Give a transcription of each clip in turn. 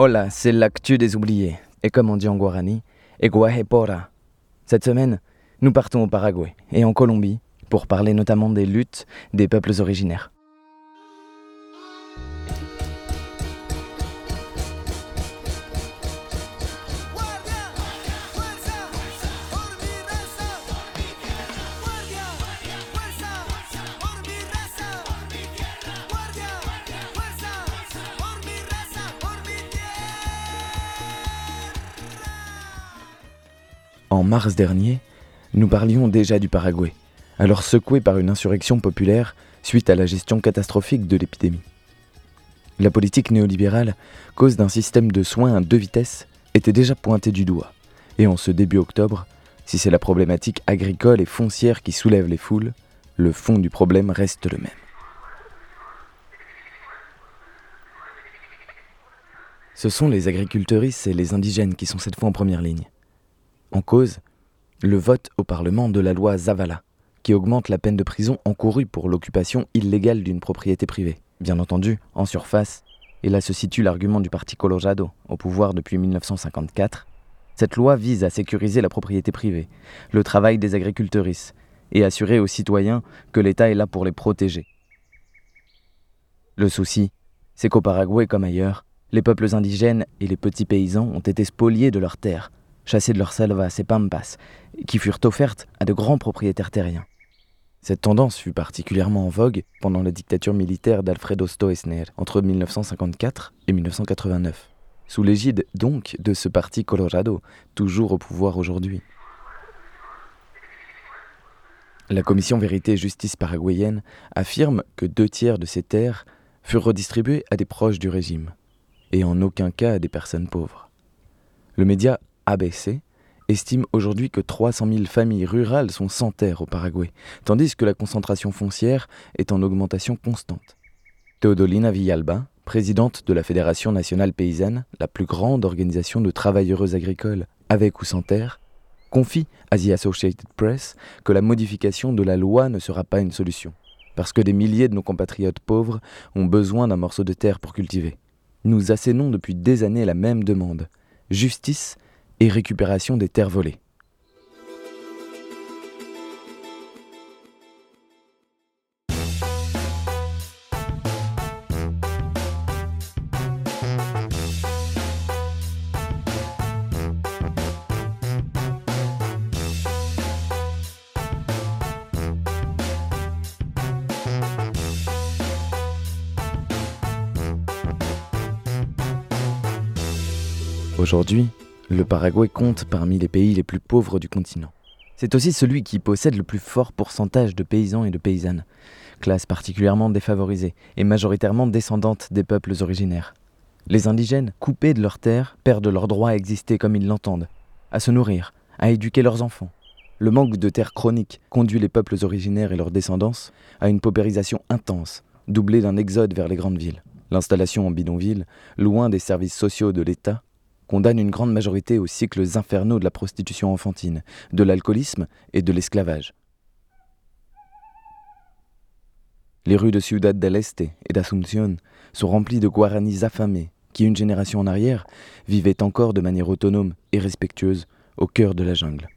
Hola, c'est l'actu des oubliés. Et comme on dit en guarani, Eguahepora. Cette semaine, nous partons au Paraguay et en Colombie pour parler notamment des luttes des peuples originaires. En mars dernier, nous parlions déjà du Paraguay, alors secoué par une insurrection populaire suite à la gestion catastrophique de l'épidémie. La politique néolibérale, cause d'un système de soins à deux vitesses, était déjà pointée du doigt. Et en ce début octobre, si c'est la problématique agricole et foncière qui soulève les foules, le fond du problème reste le même. Ce sont les agriculteuristes et les indigènes qui sont cette fois en première ligne. En cause, le vote au Parlement de la loi Zavala, qui augmente la peine de prison encourue pour l'occupation illégale d'une propriété privée. Bien entendu, en surface, et là se situe l'argument du Parti Colorado, au pouvoir depuis 1954, cette loi vise à sécuriser la propriété privée, le travail des agriculteuristes, et assurer aux citoyens que l'État est là pour les protéger. Le souci, c'est qu'au Paraguay comme ailleurs, les peuples indigènes et les petits paysans ont été spoliés de leurs terres, chassés de leurs selvas et pampas, qui furent offertes à de grands propriétaires terriens. Cette tendance fut particulièrement en vogue pendant la dictature militaire d'Alfredo Stroessner entre 1954 et 1989, sous l'égide donc de ce parti Colorado, toujours au pouvoir aujourd'hui. La commission Vérité et Justice paraguayenne affirme que deux tiers de ces terres furent redistribuées à des proches du régime, et en aucun cas à des personnes pauvres. Le média ABC estime aujourd'hui que 300 000 familles rurales sont sans terre au Paraguay, tandis que la concentration foncière est en augmentation constante. Teodolina Villalba, présidente de la Fédération nationale paysanne, la plus grande organisation de travailleuses agricoles avec ou sans terre, confie à The Associated Press que la modification de la loi ne sera pas une solution, parce que des milliers de nos compatriotes pauvres ont besoin d'un morceau de terre pour cultiver. Nous assénons depuis des années la même demande, justice et récupération des terres volées. Aujourd'hui, le Paraguay compte parmi les pays les plus pauvres du continent. C'est aussi celui qui possède le plus fort pourcentage de paysans et de paysannes, classe particulièrement défavorisée et majoritairement descendante des peuples originaires. Les indigènes, coupés de leurs terres, perdent leur droit à exister comme ils l'entendent, à se nourrir, à éduquer leurs enfants. Le manque de terres chronique conduit les peuples originaires et leurs descendants à une paupérisation intense, doublée d'un exode vers les grandes villes. L'installation en bidonville, loin des services sociaux de l'État, condamne une grande majorité aux cycles infernaux de la prostitution enfantine, de l'alcoolisme et de l'esclavage. Les rues de Ciudad del Este et d'Asunción sont remplies de guaranis affamés qui, une génération en arrière, vivaient encore de manière autonome et respectueuse au cœur de la jungle.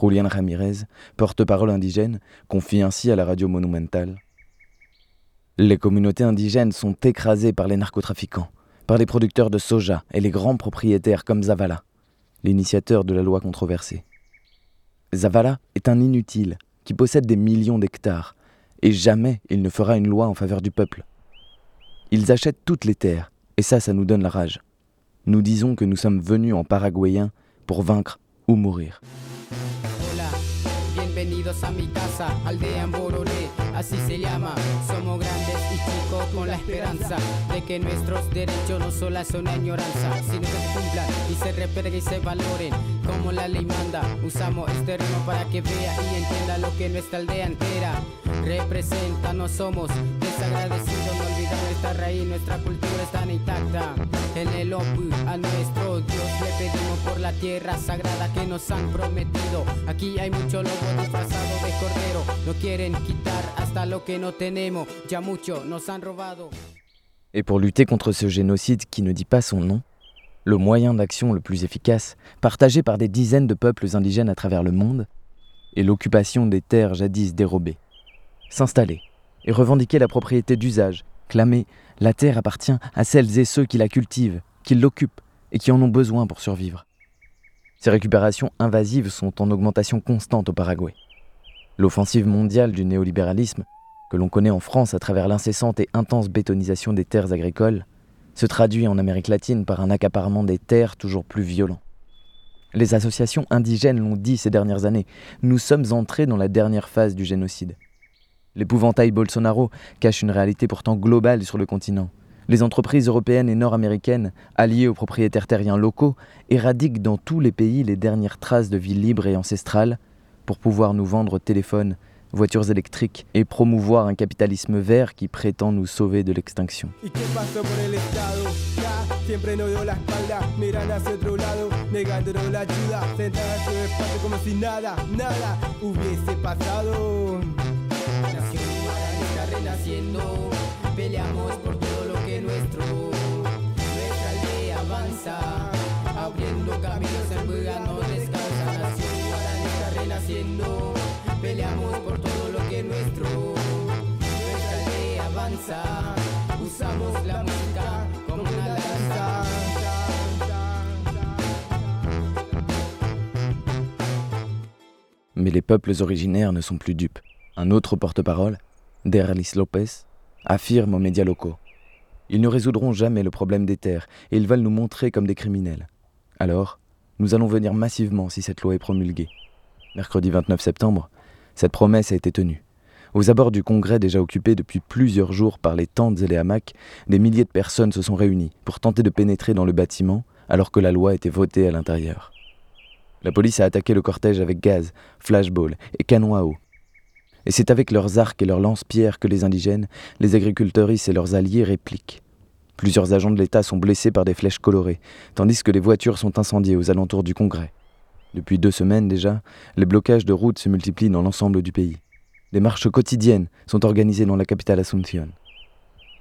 Julian Ramirez, porte-parole indigène, confie ainsi à la radio monumentale Les communautés indigènes sont écrasées par les narcotrafiquants, par les producteurs de soja et les grands propriétaires comme Zavala, l'initiateur de la loi controversée. Zavala est un inutile qui possède des millions d'hectares, et jamais il ne fera une loi en faveur du peuple. Ils achètent toutes les terres, et ça, ça nous donne la rage. Nous disons que nous sommes venus en paraguayen pour vaincre ou mourir. Bienvenidos a mi casa, aldea en Bororé, así se llama. Somos grandes vivo con la esperanza de que nuestros derechos no solo son añoranza, sino que se cumplan y se respeten y se valoren como la ley manda. Usamos este ritmo para que vea y entienda lo que nuestra aldea entera representa. No somos desagradecidos, Et pour lutter contre ce génocide qui ne dit pas son nom, le moyen d'action le plus efficace, partagé par des dizaines de peuples indigènes à travers le monde, est l'occupation des terres jadis dérobées. S'installer et revendiquer la propriété d'usage, clamer la terre appartient à celles et ceux qui la cultivent, qui l'occupent et qui en ont besoin pour survivre. Ces récupérations invasives sont en augmentation constante au Paraguay. L'offensive mondiale du néolibéralisme, que l'on connaît en France à travers l'incessante et intense bétonisation des terres agricoles, se traduit en Amérique latine par un accaparement des terres toujours plus violent. Les associations indigènes l'ont dit ces dernières années, nous sommes entrés dans la dernière phase du génocide. L'épouvantail Bolsonaro cache une réalité pourtant globale sur le continent. Les entreprises européennes et nord-américaines, alliées aux propriétaires terriens locaux, éradiquent dans tous les pays les dernières traces de vie libre et ancestrale pour pouvoir nous vendre téléphones, voitures électriques et promouvoir un capitalisme vert qui prétend nous sauver de l'extinction. Mais les peuples originaires ne sont plus dupes. Un autre porte-parole, Derlis Lopez, affirme aux médias locaux. Ils ne résoudront jamais le problème des terres et ils veulent nous montrer comme des criminels. Alors, nous allons venir massivement si cette loi est promulguée. Mercredi 29 septembre, cette promesse a été tenue. Aux abords du Congrès déjà occupé depuis plusieurs jours par les tentes et les hamacs, des milliers de personnes se sont réunies pour tenter de pénétrer dans le bâtiment alors que la loi était votée à l'intérieur. La police a attaqué le cortège avec gaz, flashball et canons à eau. Et c'est avec leurs arcs et leurs lance-pierres que les indigènes, les agriculteurs et leurs alliés répliquent. Plusieurs agents de l'État sont blessés par des flèches colorées, tandis que les voitures sont incendiées aux alentours du Congrès. Depuis deux semaines déjà, les blocages de routes se multiplient dans l'ensemble du pays. Des marches quotidiennes sont organisées dans la capitale Asunción.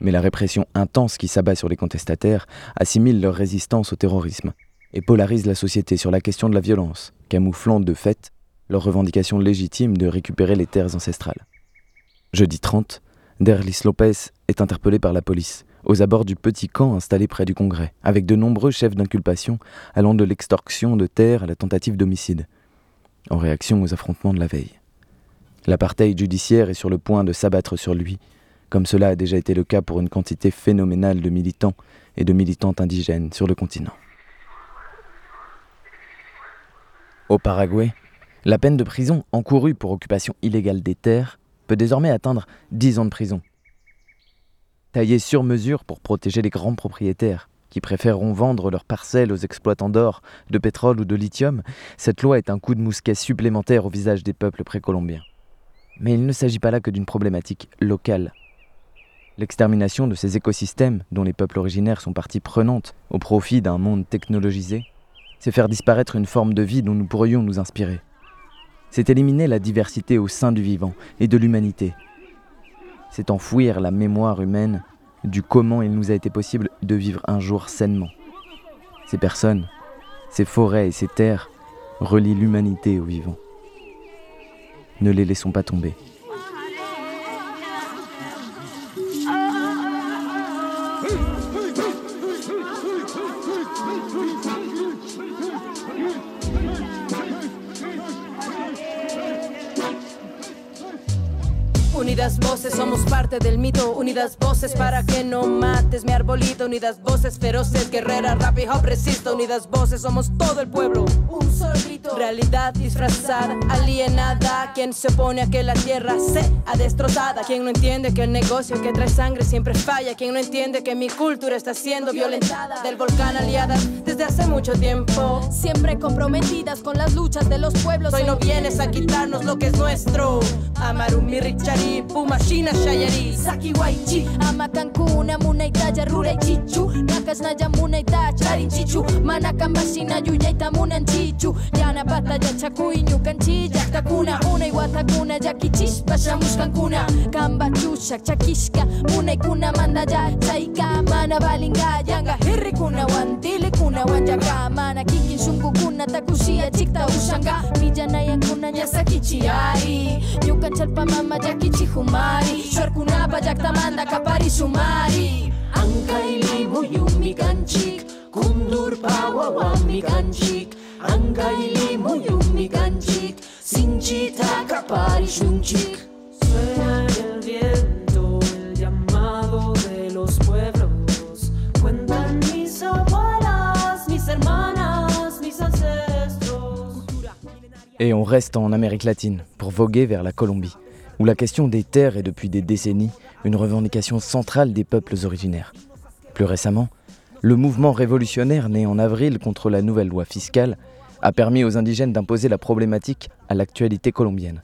Mais la répression intense qui s'abat sur les contestataires assimile leur résistance au terrorisme et polarise la société sur la question de la violence, camouflant de fait leur revendication légitime de récupérer les terres ancestrales. Jeudi 30, Derlis Lopez est interpellé par la police aux abords du petit camp installé près du Congrès, avec de nombreux chefs d'inculpation allant de l'extorsion de terres à la tentative d'homicide, en réaction aux affrontements de la veille. L'apartheid judiciaire est sur le point de s'abattre sur lui, comme cela a déjà été le cas pour une quantité phénoménale de militants et de militantes indigènes sur le continent. Au Paraguay, la peine de prison encourue pour occupation illégale des terres peut désormais atteindre 10 ans de prison. Taillée sur mesure pour protéger les grands propriétaires qui préféreront vendre leurs parcelles aux exploitants d'or, de pétrole ou de lithium, cette loi est un coup de mousquet supplémentaire au visage des peuples précolombiens. Mais il ne s'agit pas là que d'une problématique locale. L'extermination de ces écosystèmes, dont les peuples originaires sont partie prenante au profit d'un monde technologisé, c'est faire disparaître une forme de vie dont nous pourrions nous inspirer c'est éliminer la diversité au sein du vivant et de l'humanité. C'est enfouir la mémoire humaine du comment il nous a été possible de vivre un jour sainement. Ces personnes, ces forêts et ces terres relient l'humanité au vivant. Ne les laissons pas tomber. Unidas voces, somos parte del mito. Unidas voces para que no mates mi arbolito. Unidas voces feroces, guerreras, rap y hop resisto. Unidas voces, somos todo el pueblo. Un solo grito. Realidad disfrazada, alienada. Quien se opone a que la tierra sea destrozada. Quien no entiende que el negocio que trae sangre siempre falla. Quien no entiende que mi cultura está siendo violentada. Del volcán aliada desde hace mucho tiempo. Siempre comprometidas con las luchas de los pueblos. Hoy no vienes a quitarnos lo que es nuestro. Amarumi tipu mashina shayari Saki waichi Ama kanku muna itaja rura ichichu Nakas na jamuna ita chari chichu. Mana kamba sina juja ita nchichu. Jana pata ja chaku inyu Una iwata kuna jaki chispa shamush kankuna Kamba chushak chakishka Muna ikuna manda ja chaika. Mana balinga janga hirri kuna wantile kuna wanjaka. Mana kikin sungu kuna takusia chikta ushanga. Mijana yankuna nyasa kichiari. Mama jaki Humari. Shorkunapa, Yaktamanda, Kapari, Sumari. Ankaili muyumi kanchik, kundur pawa wami kanchik. Ankaili muyumi kanchik, sinchita kapari shunchik. Suena el viento, el llamado de los pueblos. Cuentan mis abuelas, mis hermanas, mis ancestros. Et on reste en Amérique latine pour voguer vers la Colombie, où la question des terres est depuis des décennies une revendication centrale des peuples originaires. Plus récemment, le mouvement révolutionnaire né en avril contre la nouvelle loi fiscale a permis aux indigènes d'imposer la problématique à l'actualité colombienne.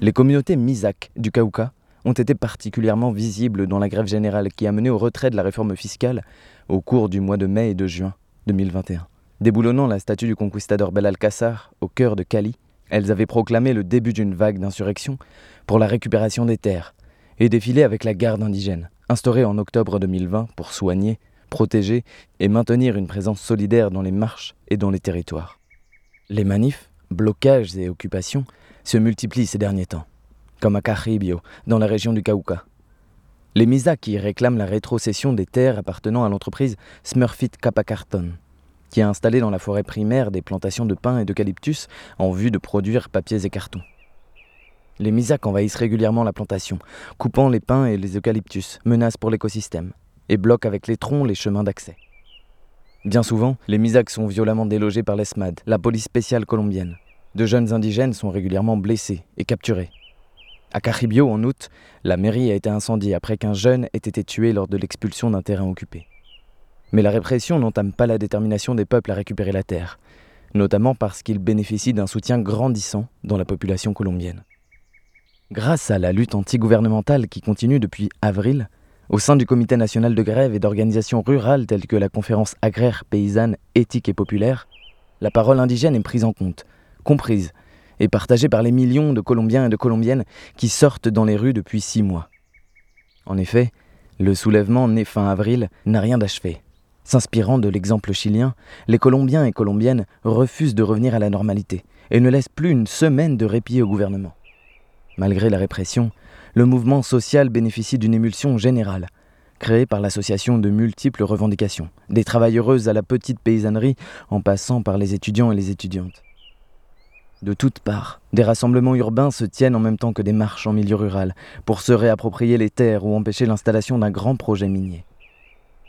Les communautés Misak du Cauca ont été particulièrement visibles dans la grève générale qui a mené au retrait de la réforme fiscale au cours du mois de mai et de juin 2021. Déboulonnant la statue du conquistador Belalcázar au cœur de Cali, elles avaient proclamé le début d'une vague d'insurrection pour la récupération des terres et défilé avec la garde indigène, instaurée en octobre 2020 pour soigner, protéger et maintenir une présence solidaire dans les marches et dans les territoires. Les manifs, blocages et occupations se multiplient ces derniers temps, comme à Caribio, dans la région du Cauca. Les Misa qui réclament la rétrocession des terres appartenant à l'entreprise Smurfit Capacarton, qui a installé dans la forêt primaire des plantations de pins et d'eucalyptus en vue de produire papiers et cartons. Les Misak envahissent régulièrement la plantation, coupant les pins et les eucalyptus, menaces pour l'écosystème, et bloquent avec les troncs les chemins d'accès. Bien souvent, les Misak sont violemment délogés par l'ESMAD, la police spéciale colombienne. De jeunes indigènes sont régulièrement blessés et capturés. À Caribio, en août, la mairie a été incendiée après qu'un jeune ait été tué lors de l'expulsion d'un terrain occupé. Mais la répression n'entame pas la détermination des peuples à récupérer la terre, notamment parce qu'ils bénéficient d'un soutien grandissant dans la population colombienne. Grâce à la lutte antigouvernementale qui continue depuis avril, au sein du Comité national de grève et d'organisations rurales telles que la conférence agraire, paysanne, éthique et populaire, la parole indigène est prise en compte, comprise et partagée par les millions de Colombiens et de Colombiennes qui sortent dans les rues depuis six mois. En effet, le soulèvement né fin avril n'a rien d'achevé. S'inspirant de l'exemple chilien, les Colombiens et Colombiennes refusent de revenir à la normalité et ne laissent plus une semaine de répit au gouvernement. Malgré la répression, le mouvement social bénéficie d'une émulsion générale, créée par l'association de multiples revendications, des travailleuses à la petite paysannerie en passant par les étudiants et les étudiantes. De toutes parts, des rassemblements urbains se tiennent en même temps que des marches en milieu rural pour se réapproprier les terres ou empêcher l'installation d'un grand projet minier.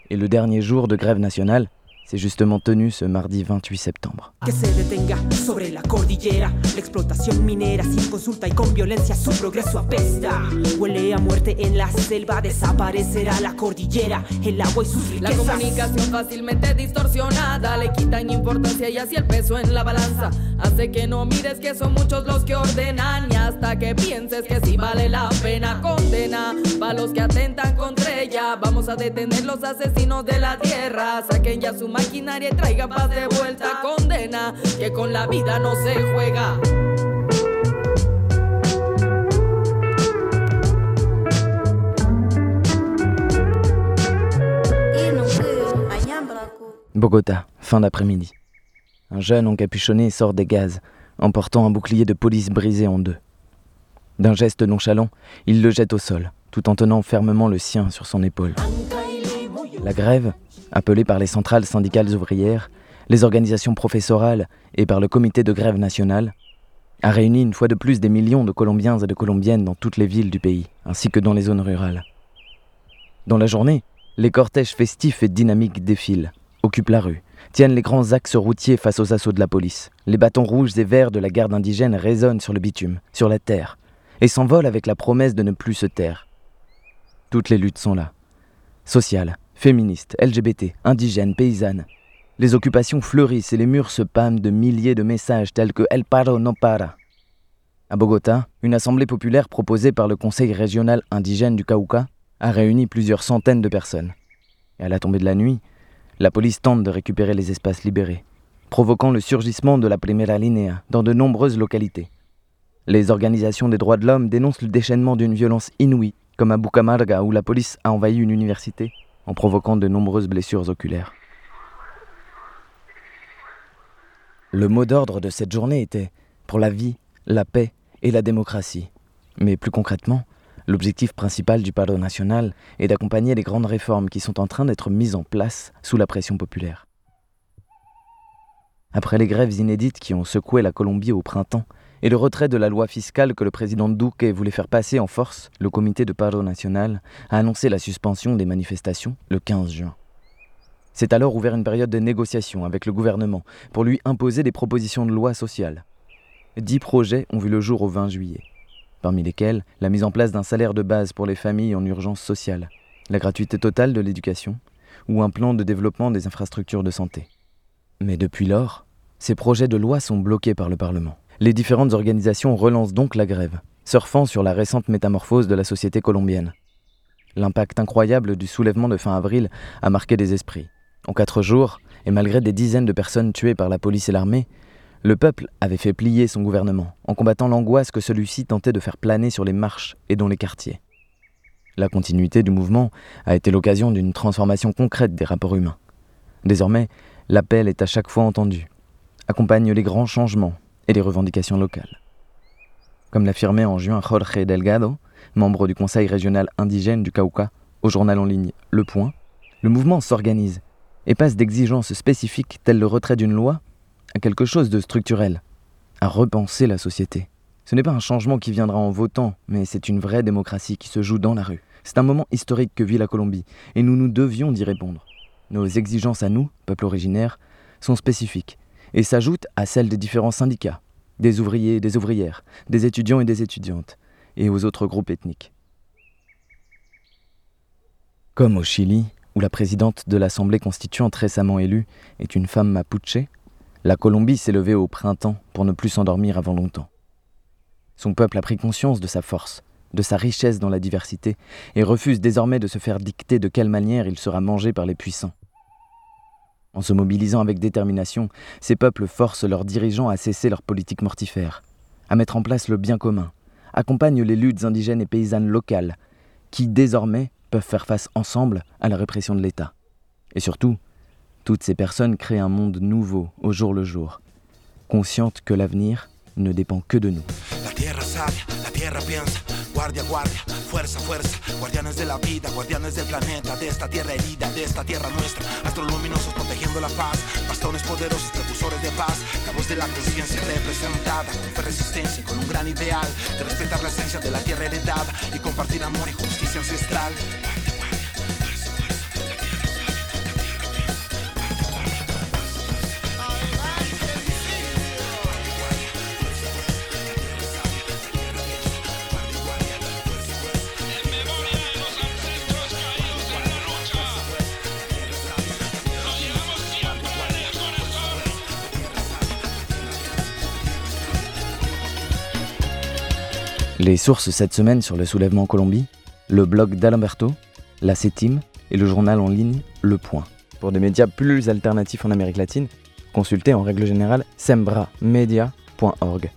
Et le dernier jour de grève nationale s'est justement tenu ce mardi 28 septembre. Que se detenga sobre la cordillera. La explotación minera sin consulta y con violencia su progreso apesta. Huele a muerte en la selva, desaparecerá la cordillera, el agua y sus La riquezas. comunicación fácilmente distorsionada le quitan importancia y así el peso en la balanza hace que no mires que son muchos los que ordenan y hasta que pienses que sí vale la pena condena para los que atentan contra ella. Vamos a detener los asesinos de la tierra, saquen ya su maquinaria y traigan paz de vuelta. Condena que con la vida no se juega. Bogota, fin d'après-midi. Un jeune encapuchonné sort des gaz, emportant un bouclier de police brisé en deux. D'un geste nonchalant, il le jette au sol, tout en tenant fermement le sien sur son épaule. La grève, appelée par les centrales syndicales ouvrières, les organisations professorales et par le comité de grève nationale, a réuni une fois de plus des millions de Colombiens et de Colombiennes dans toutes les villes du pays, ainsi que dans les zones rurales. Dans la journée, les cortèges festifs et dynamiques défilent, occupent la rue, tiennent les grands axes routiers face aux assauts de la police. Les bâtons rouges et verts de la garde indigène résonnent sur le bitume, sur la terre, et s'envolent avec la promesse de ne plus se taire. Toutes les luttes sont là. Sociales, féministes, LGBT, indigènes, paysannes. Les occupations fleurissent et les murs se pâment de milliers de messages tels que El paro no para. À Bogota, une assemblée populaire proposée par le Conseil régional indigène du Cauca a réuni plusieurs centaines de personnes. Et à la tombée de la nuit, la police tente de récupérer les espaces libérés, provoquant le surgissement de la Primera Linea dans de nombreuses localités. Les organisations des droits de l'homme dénoncent le déchaînement d'une violence inouïe, comme à Bucamarga où la police a envahi une université en provoquant de nombreuses blessures oculaires. Le mot d'ordre de cette journée était pour la vie, la paix et la démocratie. Mais plus concrètement, L'objectif principal du Paro national est d'accompagner les grandes réformes qui sont en train d'être mises en place sous la pression populaire. Après les grèves inédites qui ont secoué la Colombie au printemps et le retrait de la loi fiscale que le président Duque voulait faire passer en force, le comité de Paro national a annoncé la suspension des manifestations le 15 juin. C'est alors ouvert une période de négociation avec le gouvernement pour lui imposer des propositions de loi sociales. Dix projets ont vu le jour au 20 juillet parmi lesquels la mise en place d'un salaire de base pour les familles en urgence sociale, la gratuité totale de l'éducation ou un plan de développement des infrastructures de santé. Mais depuis lors, ces projets de loi sont bloqués par le Parlement. Les différentes organisations relancent donc la grève, surfant sur la récente métamorphose de la société colombienne. L'impact incroyable du soulèvement de fin avril a marqué des esprits. En quatre jours, et malgré des dizaines de personnes tuées par la police et l'armée, le peuple avait fait plier son gouvernement en combattant l'angoisse que celui-ci tentait de faire planer sur les marches et dans les quartiers. La continuité du mouvement a été l'occasion d'une transformation concrète des rapports humains. Désormais, l'appel est à chaque fois entendu, accompagne les grands changements et les revendications locales. Comme l'affirmait en juin Jorge Delgado, membre du Conseil régional indigène du Cauca, au journal en ligne Le Point, le mouvement s'organise et passe d'exigences spécifiques telles le retrait d'une loi à quelque chose de structurel, à repenser la société. Ce n'est pas un changement qui viendra en votant, mais c'est une vraie démocratie qui se joue dans la rue. C'est un moment historique que vit la Colombie, et nous nous devions d'y répondre. Nos exigences à nous, peuple originaire, sont spécifiques, et s'ajoutent à celles des différents syndicats, des ouvriers et des ouvrières, des étudiants et des étudiantes, et aux autres groupes ethniques. Comme au Chili, où la présidente de l'Assemblée constituante récemment élue est une femme mapuche, la Colombie s'est levée au printemps pour ne plus s'endormir avant longtemps. Son peuple a pris conscience de sa force, de sa richesse dans la diversité, et refuse désormais de se faire dicter de quelle manière il sera mangé par les puissants. En se mobilisant avec détermination, ces peuples forcent leurs dirigeants à cesser leur politique mortifère, à mettre en place le bien commun, accompagnent les luttes indigènes et paysannes locales, qui désormais peuvent faire face ensemble à la répression de l'État. Et surtout, toutes ces personnes créent un monde nouveau au jour le jour, conscientes que l'avenir ne dépend que de nous. La tierra sabia, la tierra piensa, guardia, guardia, fuerza, fuerza, guardianes de la vida, guardianes del planeta, de esta tierra herida, de esta tierra nuestra, astros luminosos protegiendo la paz, bastones poderosos, precursores de paz, la voz de la conciencia representada, con resistencia y con un gran ideal, de respetar la esencia de la tierra heredada y compartir amor y justicia ancestral. Les sources cette semaine sur le soulèvement en Colombie, le blog d'Alamberto, la CETIM et le journal en ligne Le Point. Pour des médias plus alternatifs en Amérique latine, consultez en règle générale sembramedia.org.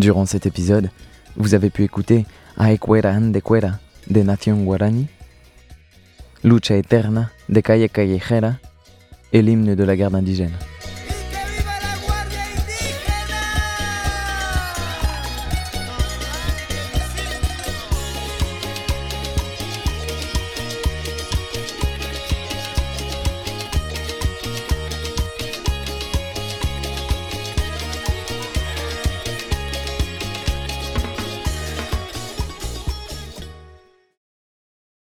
Durant cet épisode, vous avez pu écouter Aequera Andequera des Nations Guarani, Lucha Eterna de Calle Callejera et l'hymne de la garde indigène.